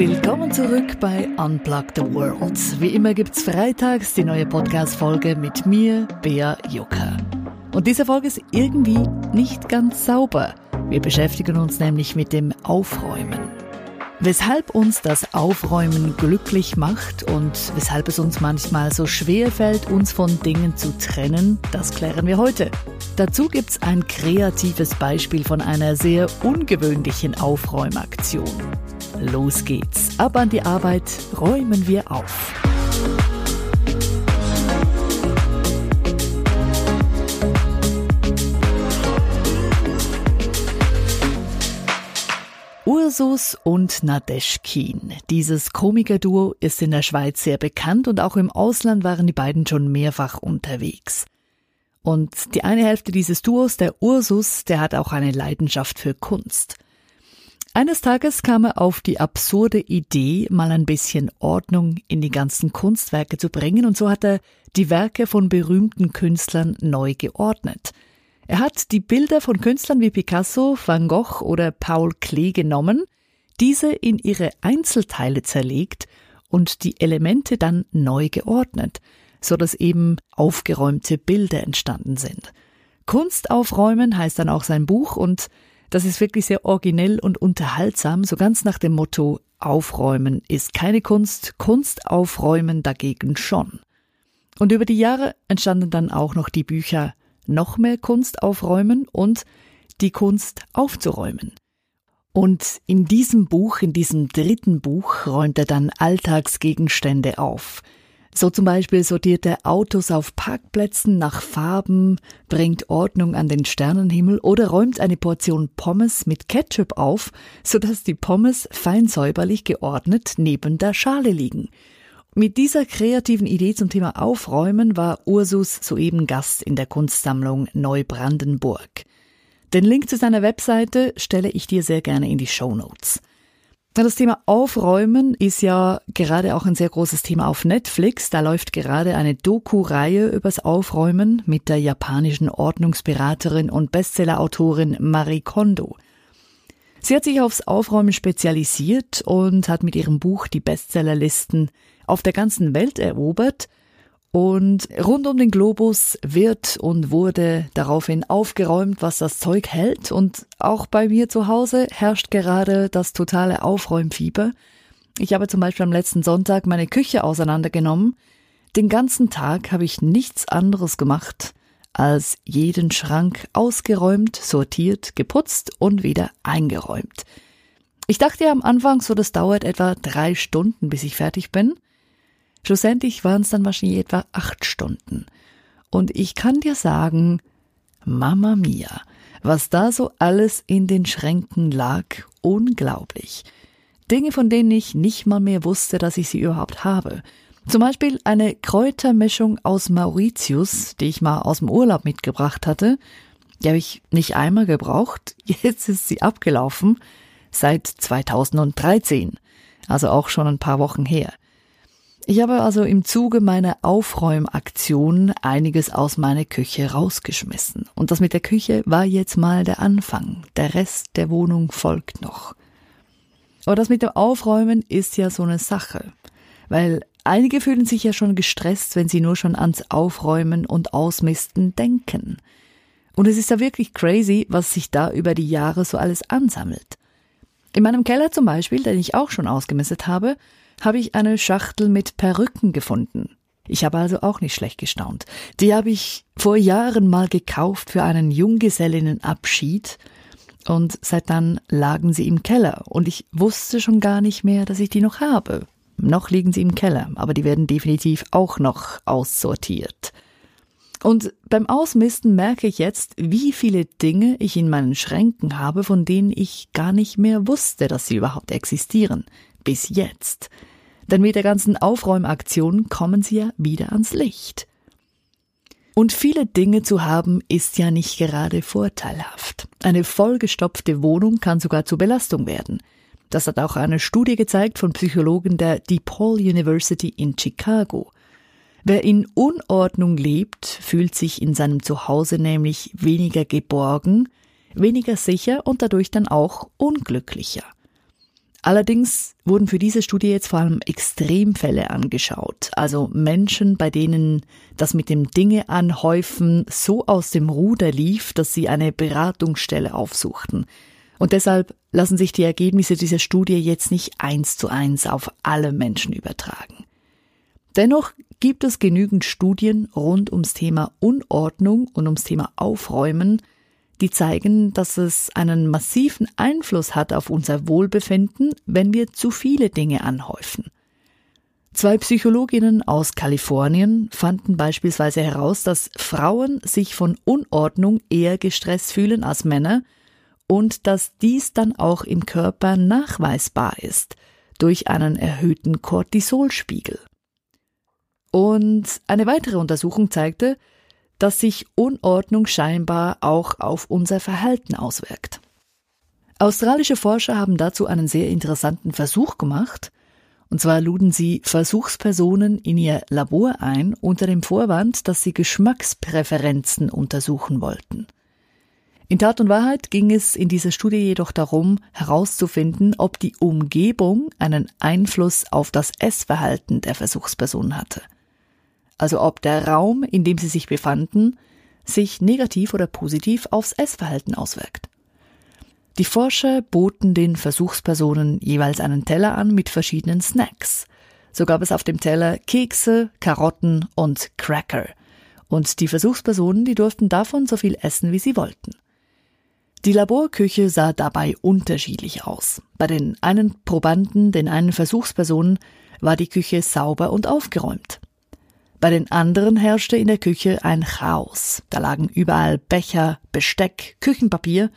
Willkommen zurück bei Unplug the World. Wie immer gibt's freitags die neue Podcast-Folge mit mir, Bea Jucker. Und diese Folge ist irgendwie nicht ganz sauber. Wir beschäftigen uns nämlich mit dem Aufräumen. Weshalb uns das Aufräumen glücklich macht und weshalb es uns manchmal so schwer fällt, uns von Dingen zu trennen, das klären wir heute. Dazu gibt's ein kreatives Beispiel von einer sehr ungewöhnlichen Aufräumaktion. Los geht's. Ab an die Arbeit, räumen wir auf. Ursus und Nadeschkin. Dieses Komikerduo ist in der Schweiz sehr bekannt und auch im Ausland waren die beiden schon mehrfach unterwegs. Und die eine Hälfte dieses Duos, der Ursus, der hat auch eine Leidenschaft für Kunst. Eines Tages kam er auf die absurde Idee, mal ein bisschen Ordnung in die ganzen Kunstwerke zu bringen, und so hat er die Werke von berühmten Künstlern neu geordnet. Er hat die Bilder von Künstlern wie Picasso, Van Gogh oder Paul Klee genommen, diese in ihre Einzelteile zerlegt und die Elemente dann neu geordnet, so dass eben aufgeräumte Bilder entstanden sind. Kunst aufräumen heißt dann auch sein Buch und das ist wirklich sehr originell und unterhaltsam, so ganz nach dem Motto Aufräumen ist keine Kunst, Kunst aufräumen dagegen schon. Und über die Jahre entstanden dann auch noch die Bücher Noch mehr Kunst aufräumen und Die Kunst aufzuräumen. Und in diesem Buch, in diesem dritten Buch, räumt er dann Alltagsgegenstände auf – so zum Beispiel sortiert er Autos auf Parkplätzen nach Farben, bringt Ordnung an den Sternenhimmel oder räumt eine Portion Pommes mit Ketchup auf, sodass die Pommes fein säuberlich geordnet neben der Schale liegen. Mit dieser kreativen Idee zum Thema Aufräumen war Ursus soeben Gast in der Kunstsammlung Neubrandenburg. Den Link zu seiner Webseite stelle ich dir sehr gerne in die Show Notes. Das Thema Aufräumen ist ja gerade auch ein sehr großes Thema auf Netflix. Da läuft gerade eine Doku-Reihe übers Aufräumen mit der japanischen Ordnungsberaterin und Bestsellerautorin Marie Kondo. Sie hat sich aufs Aufräumen spezialisiert und hat mit ihrem Buch die Bestsellerlisten auf der ganzen Welt erobert – und rund um den Globus wird und wurde daraufhin aufgeräumt, was das Zeug hält. Und auch bei mir zu Hause herrscht gerade das totale Aufräumfieber. Ich habe zum Beispiel am letzten Sonntag meine Küche auseinandergenommen. Den ganzen Tag habe ich nichts anderes gemacht, als jeden Schrank ausgeräumt, sortiert, geputzt und wieder eingeräumt. Ich dachte ja am Anfang so, das dauert etwa drei Stunden, bis ich fertig bin. Schlussendlich waren es dann wahrscheinlich etwa acht Stunden. Und ich kann dir sagen, Mama mia, was da so alles in den Schränken lag, unglaublich. Dinge, von denen ich nicht mal mehr wusste, dass ich sie überhaupt habe. Zum Beispiel eine Kräutermischung aus Mauritius, die ich mal aus dem Urlaub mitgebracht hatte. Die habe ich nicht einmal gebraucht. Jetzt ist sie abgelaufen. Seit 2013. Also auch schon ein paar Wochen her. Ich habe also im Zuge meiner Aufräumaktion einiges aus meiner Küche rausgeschmissen. Und das mit der Küche war jetzt mal der Anfang. Der Rest der Wohnung folgt noch. Aber das mit dem Aufräumen ist ja so eine Sache. Weil einige fühlen sich ja schon gestresst, wenn sie nur schon ans Aufräumen und Ausmisten denken. Und es ist ja wirklich crazy, was sich da über die Jahre so alles ansammelt. In meinem Keller zum Beispiel, den ich auch schon ausgemistet habe, habe ich eine Schachtel mit Perücken gefunden. Ich habe also auch nicht schlecht gestaunt. Die habe ich vor Jahren mal gekauft für einen Junggesellinnenabschied und seit dann lagen sie im Keller und ich wusste schon gar nicht mehr, dass ich die noch habe. Noch liegen sie im Keller, aber die werden definitiv auch noch aussortiert. Und beim Ausmisten merke ich jetzt, wie viele Dinge ich in meinen Schränken habe, von denen ich gar nicht mehr wusste, dass sie überhaupt existieren. Bis jetzt. Denn mit der ganzen Aufräumaktion kommen sie ja wieder ans Licht. Und viele Dinge zu haben ist ja nicht gerade vorteilhaft. Eine vollgestopfte Wohnung kann sogar zur Belastung werden. Das hat auch eine Studie gezeigt von Psychologen der DePaul University in Chicago. Wer in Unordnung lebt, fühlt sich in seinem Zuhause nämlich weniger geborgen, weniger sicher und dadurch dann auch unglücklicher. Allerdings wurden für diese Studie jetzt vor allem Extremfälle angeschaut, also Menschen, bei denen das mit dem Dinge anhäufen so aus dem Ruder lief, dass sie eine Beratungsstelle aufsuchten. Und deshalb lassen sich die Ergebnisse dieser Studie jetzt nicht eins zu eins auf alle Menschen übertragen. Dennoch gibt es genügend Studien rund ums Thema Unordnung und ums Thema Aufräumen, die zeigen, dass es einen massiven Einfluss hat auf unser Wohlbefinden, wenn wir zu viele Dinge anhäufen. Zwei Psychologinnen aus Kalifornien fanden beispielsweise heraus, dass Frauen sich von Unordnung eher gestresst fühlen als Männer und dass dies dann auch im Körper nachweisbar ist durch einen erhöhten Cortisolspiegel. Und eine weitere Untersuchung zeigte, dass sich Unordnung scheinbar auch auf unser Verhalten auswirkt. Australische Forscher haben dazu einen sehr interessanten Versuch gemacht, und zwar luden sie Versuchspersonen in ihr Labor ein unter dem Vorwand, dass sie Geschmackspräferenzen untersuchen wollten. In Tat und Wahrheit ging es in dieser Studie jedoch darum, herauszufinden, ob die Umgebung einen Einfluss auf das Essverhalten der Versuchspersonen hatte also ob der Raum, in dem sie sich befanden, sich negativ oder positiv aufs Essverhalten auswirkt. Die Forscher boten den Versuchspersonen jeweils einen Teller an mit verschiedenen Snacks. So gab es auf dem Teller Kekse, Karotten und Cracker. Und die Versuchspersonen, die durften davon so viel essen, wie sie wollten. Die Laborküche sah dabei unterschiedlich aus. Bei den einen Probanden, den einen Versuchspersonen, war die Küche sauber und aufgeräumt. Bei den anderen herrschte in der Küche ein Chaos. Da lagen überall Becher, Besteck, Küchenpapier.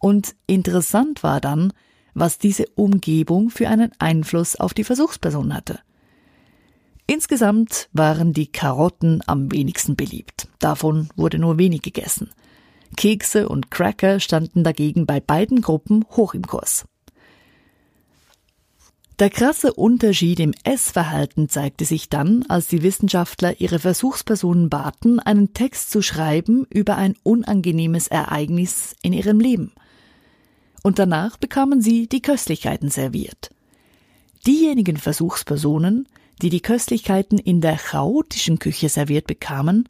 Und interessant war dann, was diese Umgebung für einen Einfluss auf die Versuchsperson hatte. Insgesamt waren die Karotten am wenigsten beliebt. Davon wurde nur wenig gegessen. Kekse und Cracker standen dagegen bei beiden Gruppen hoch im Kurs. Der krasse Unterschied im Essverhalten zeigte sich dann, als die Wissenschaftler ihre Versuchspersonen baten, einen Text zu schreiben über ein unangenehmes Ereignis in ihrem Leben. Und danach bekamen sie die Köstlichkeiten serviert. Diejenigen Versuchspersonen, die die Köstlichkeiten in der chaotischen Küche serviert bekamen,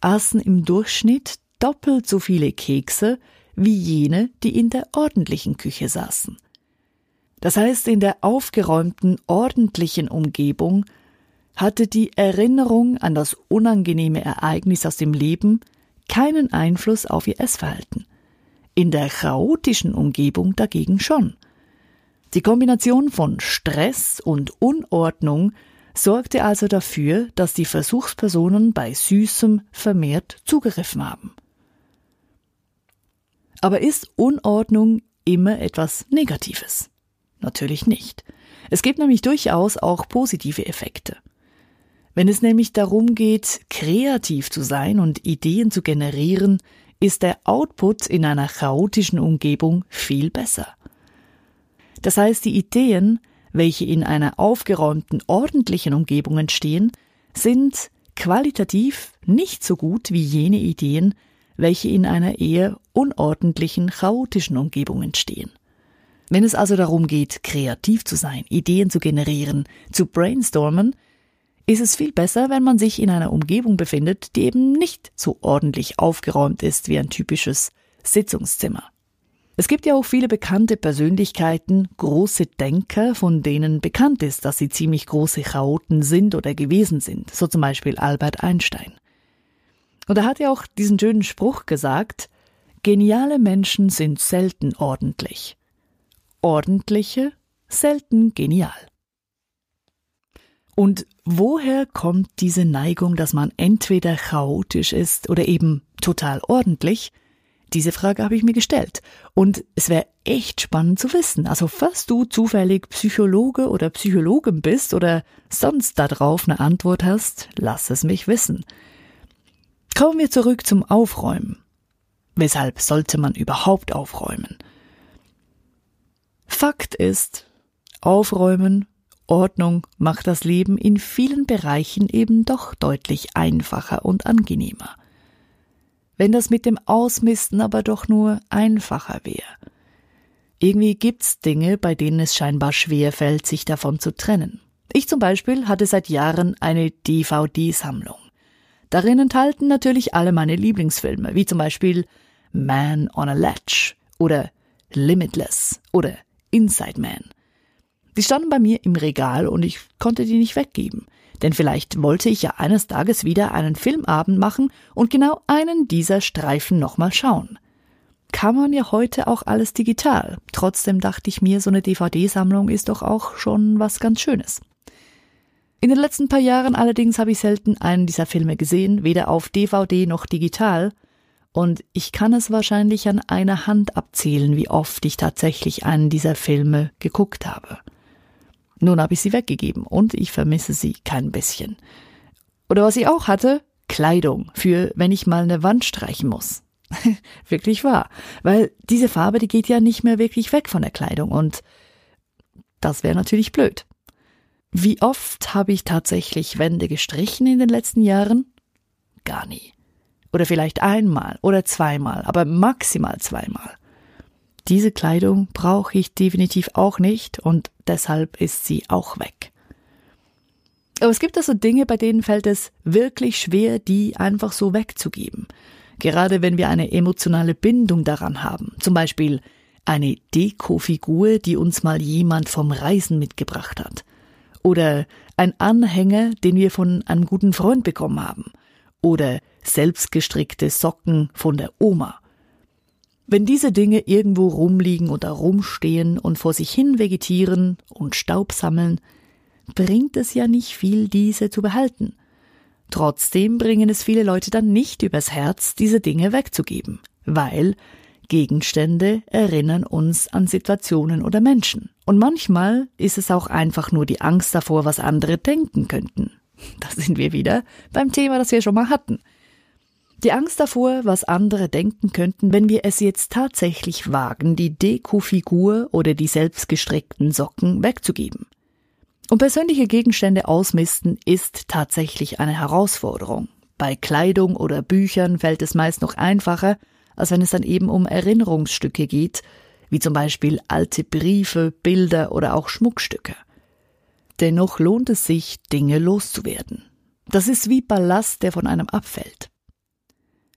aßen im Durchschnitt doppelt so viele Kekse wie jene, die in der ordentlichen Küche saßen. Das heißt, in der aufgeräumten, ordentlichen Umgebung hatte die Erinnerung an das unangenehme Ereignis aus dem Leben keinen Einfluss auf ihr Essverhalten. In der chaotischen Umgebung dagegen schon. Die Kombination von Stress und Unordnung sorgte also dafür, dass die Versuchspersonen bei Süßem vermehrt zugegriffen haben. Aber ist Unordnung immer etwas Negatives? Natürlich nicht. Es gibt nämlich durchaus auch positive Effekte. Wenn es nämlich darum geht, kreativ zu sein und Ideen zu generieren, ist der Output in einer chaotischen Umgebung viel besser. Das heißt, die Ideen, welche in einer aufgeräumten, ordentlichen Umgebung entstehen, sind qualitativ nicht so gut wie jene Ideen, welche in einer eher unordentlichen, chaotischen Umgebung entstehen. Wenn es also darum geht, kreativ zu sein, Ideen zu generieren, zu brainstormen, ist es viel besser, wenn man sich in einer Umgebung befindet, die eben nicht so ordentlich aufgeräumt ist wie ein typisches Sitzungszimmer. Es gibt ja auch viele bekannte Persönlichkeiten, große Denker, von denen bekannt ist, dass sie ziemlich große Chaoten sind oder gewesen sind, so zum Beispiel Albert Einstein. Und er hat ja auch diesen schönen Spruch gesagt, geniale Menschen sind selten ordentlich ordentliche, selten genial. Und woher kommt diese Neigung, dass man entweder chaotisch ist oder eben total ordentlich? Diese Frage habe ich mir gestellt. Und es wäre echt spannend zu wissen. Also, falls du zufällig Psychologe oder Psychologin bist oder sonst darauf eine Antwort hast, lass es mich wissen. Kommen wir zurück zum Aufräumen. Weshalb sollte man überhaupt aufräumen? Fakt ist, Aufräumen, Ordnung macht das Leben in vielen Bereichen eben doch deutlich einfacher und angenehmer. Wenn das mit dem Ausmisten aber doch nur einfacher wäre. Irgendwie gibt's Dinge, bei denen es scheinbar schwer fällt, sich davon zu trennen. Ich zum Beispiel hatte seit Jahren eine DVD-Sammlung. Darin enthalten natürlich alle meine Lieblingsfilme, wie zum Beispiel Man on a Ledge oder Limitless oder Inside Man. Die standen bei mir im Regal und ich konnte die nicht weggeben. Denn vielleicht wollte ich ja eines Tages wieder einen Filmabend machen und genau einen dieser Streifen nochmal schauen kann man ja heute auch alles digital. Trotzdem dachte ich mir, so eine DVD-Sammlung ist doch auch schon was ganz Schönes. In den letzten paar Jahren allerdings habe ich selten einen dieser Filme gesehen, weder auf DVD noch digital, und ich kann es wahrscheinlich an einer Hand abzählen, wie oft ich tatsächlich einen dieser Filme geguckt habe. Nun habe ich sie weggegeben und ich vermisse sie kein bisschen. Oder was ich auch hatte, Kleidung für, wenn ich mal eine Wand streichen muss. wirklich wahr. Weil diese Farbe, die geht ja nicht mehr wirklich weg von der Kleidung und das wäre natürlich blöd. Wie oft habe ich tatsächlich Wände gestrichen in den letzten Jahren? Gar nie. Oder vielleicht einmal oder zweimal, aber maximal zweimal. Diese Kleidung brauche ich definitiv auch nicht und deshalb ist sie auch weg. Aber es gibt also Dinge, bei denen fällt es wirklich schwer, die einfach so wegzugeben gerade wenn wir eine emotionale Bindung daran haben, zum Beispiel eine Dekofigur, die uns mal jemand vom Reisen mitgebracht hat, oder ein Anhänger, den wir von einem guten Freund bekommen haben, oder selbstgestrickte Socken von der Oma. Wenn diese Dinge irgendwo rumliegen oder rumstehen und vor sich hin vegetieren und Staub sammeln, bringt es ja nicht viel, diese zu behalten. Trotzdem bringen es viele Leute dann nicht übers Herz, diese Dinge wegzugeben, weil Gegenstände erinnern uns an Situationen oder Menschen. Und manchmal ist es auch einfach nur die Angst davor, was andere denken könnten. Da sind wir wieder beim Thema, das wir schon mal hatten. Die Angst davor, was andere denken könnten, wenn wir es jetzt tatsächlich wagen, die Dekofigur oder die selbstgestrickten Socken wegzugeben. Und persönliche Gegenstände ausmisten ist tatsächlich eine Herausforderung. Bei Kleidung oder Büchern fällt es meist noch einfacher, als wenn es dann eben um Erinnerungsstücke geht, wie zum Beispiel alte Briefe, Bilder oder auch Schmuckstücke. Dennoch lohnt es sich, Dinge loszuwerden. Das ist wie Ballast, der von einem abfällt.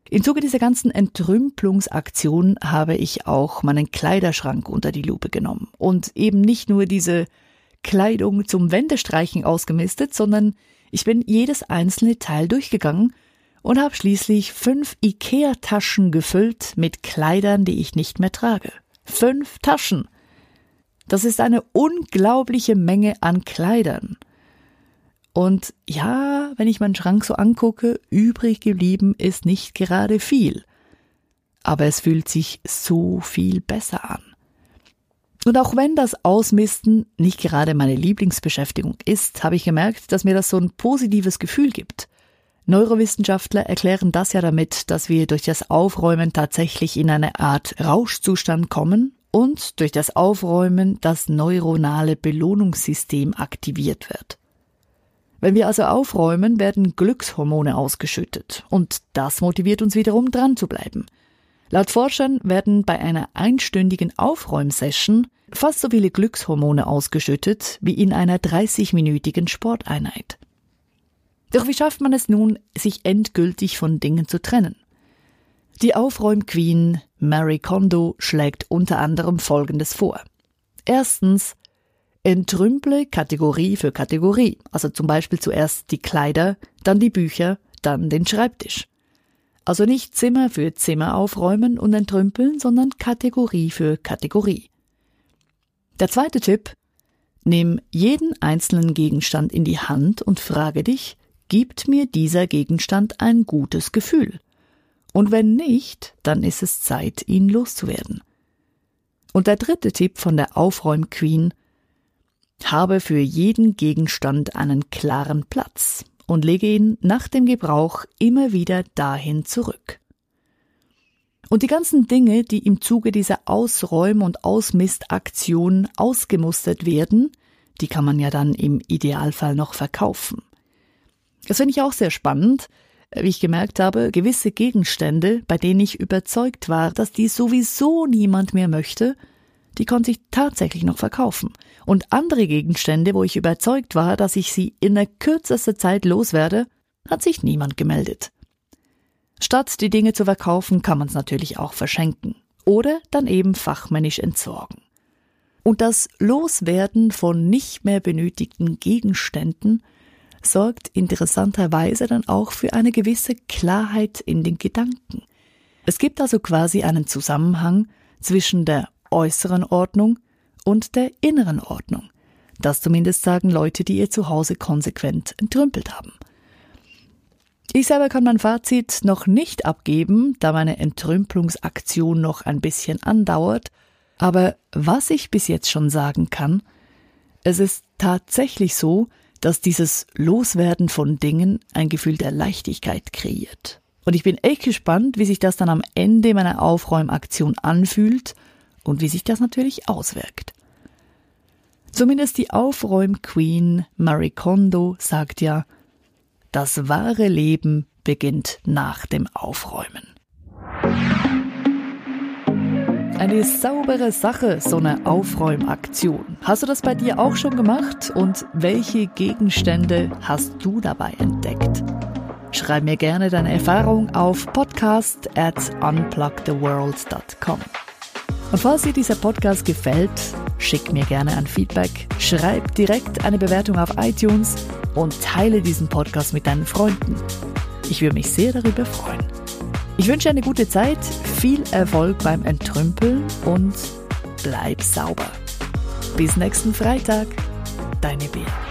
Im Zuge dieser ganzen Entrümpelungsaktion habe ich auch meinen Kleiderschrank unter die Lupe genommen und eben nicht nur diese Kleidung zum Wendestreichen ausgemistet, sondern ich bin jedes einzelne Teil durchgegangen und habe schließlich fünf Ikea-Taschen gefüllt mit Kleidern, die ich nicht mehr trage. Fünf Taschen. Das ist eine unglaubliche Menge an Kleidern. Und ja, wenn ich meinen Schrank so angucke, übrig geblieben ist nicht gerade viel. Aber es fühlt sich so viel besser an. Und auch wenn das Ausmisten nicht gerade meine Lieblingsbeschäftigung ist, habe ich gemerkt, dass mir das so ein positives Gefühl gibt. Neurowissenschaftler erklären das ja damit, dass wir durch das Aufräumen tatsächlich in eine Art Rauschzustand kommen und durch das Aufräumen das neuronale Belohnungssystem aktiviert wird. Wenn wir also aufräumen, werden Glückshormone ausgeschüttet und das motiviert uns wiederum dran zu bleiben. Laut Forschern werden bei einer einstündigen Aufräumsession fast so viele Glückshormone ausgeschüttet wie in einer 30-minütigen Sporteinheit. Doch wie schafft man es nun, sich endgültig von Dingen zu trennen? Die Aufräumqueen Mary Kondo schlägt unter anderem Folgendes vor. Erstens, entrümple Kategorie für Kategorie, also zum Beispiel zuerst die Kleider, dann die Bücher, dann den Schreibtisch. Also nicht Zimmer für Zimmer aufräumen und entrümpeln, sondern Kategorie für Kategorie. Der zweite Tipp, nimm jeden einzelnen Gegenstand in die Hand und frage dich, gibt mir dieser Gegenstand ein gutes Gefühl? Und wenn nicht, dann ist es Zeit, ihn loszuwerden. Und der dritte Tipp von der Aufräumqueen, habe für jeden Gegenstand einen klaren Platz und lege ihn nach dem Gebrauch immer wieder dahin zurück. Und die ganzen Dinge, die im Zuge dieser Ausräum- und Ausmistaktion ausgemustert werden, die kann man ja dann im Idealfall noch verkaufen. Das finde ich auch sehr spannend, wie ich gemerkt habe, gewisse Gegenstände, bei denen ich überzeugt war, dass die sowieso niemand mehr möchte, die konnte ich tatsächlich noch verkaufen. Und andere Gegenstände, wo ich überzeugt war, dass ich sie in der kürzester Zeit loswerde, hat sich niemand gemeldet. Statt die Dinge zu verkaufen, kann man es natürlich auch verschenken oder dann eben fachmännisch entsorgen. Und das Loswerden von nicht mehr benötigten Gegenständen sorgt interessanterweise dann auch für eine gewisse Klarheit in den Gedanken. Es gibt also quasi einen Zusammenhang zwischen der äußeren Ordnung und der inneren Ordnung. Das zumindest sagen Leute, die ihr Zuhause konsequent entrümpelt haben. Ich selber kann mein Fazit noch nicht abgeben, da meine Entrümpelungsaktion noch ein bisschen andauert, aber was ich bis jetzt schon sagen kann, es ist tatsächlich so, dass dieses Loswerden von Dingen ein Gefühl der Leichtigkeit kreiert. Und ich bin echt gespannt, wie sich das dann am Ende meiner Aufräumaktion anfühlt und wie sich das natürlich auswirkt. Zumindest die Aufräum-Queen Marie Kondo sagt ja, das wahre Leben beginnt nach dem Aufräumen. Eine saubere Sache, so eine Aufräumaktion. Hast du das bei dir auch schon gemacht und welche Gegenstände hast du dabei entdeckt? Schreib mir gerne deine Erfahrung auf podcast at unplugtheworld.com. Und falls dir dieser Podcast gefällt, schick mir gerne ein Feedback, schreib direkt eine Bewertung auf iTunes und teile diesen Podcast mit deinen Freunden. Ich würde mich sehr darüber freuen. Ich wünsche eine gute Zeit, viel Erfolg beim Entrümpeln und bleib sauber. Bis nächsten Freitag, deine Bea.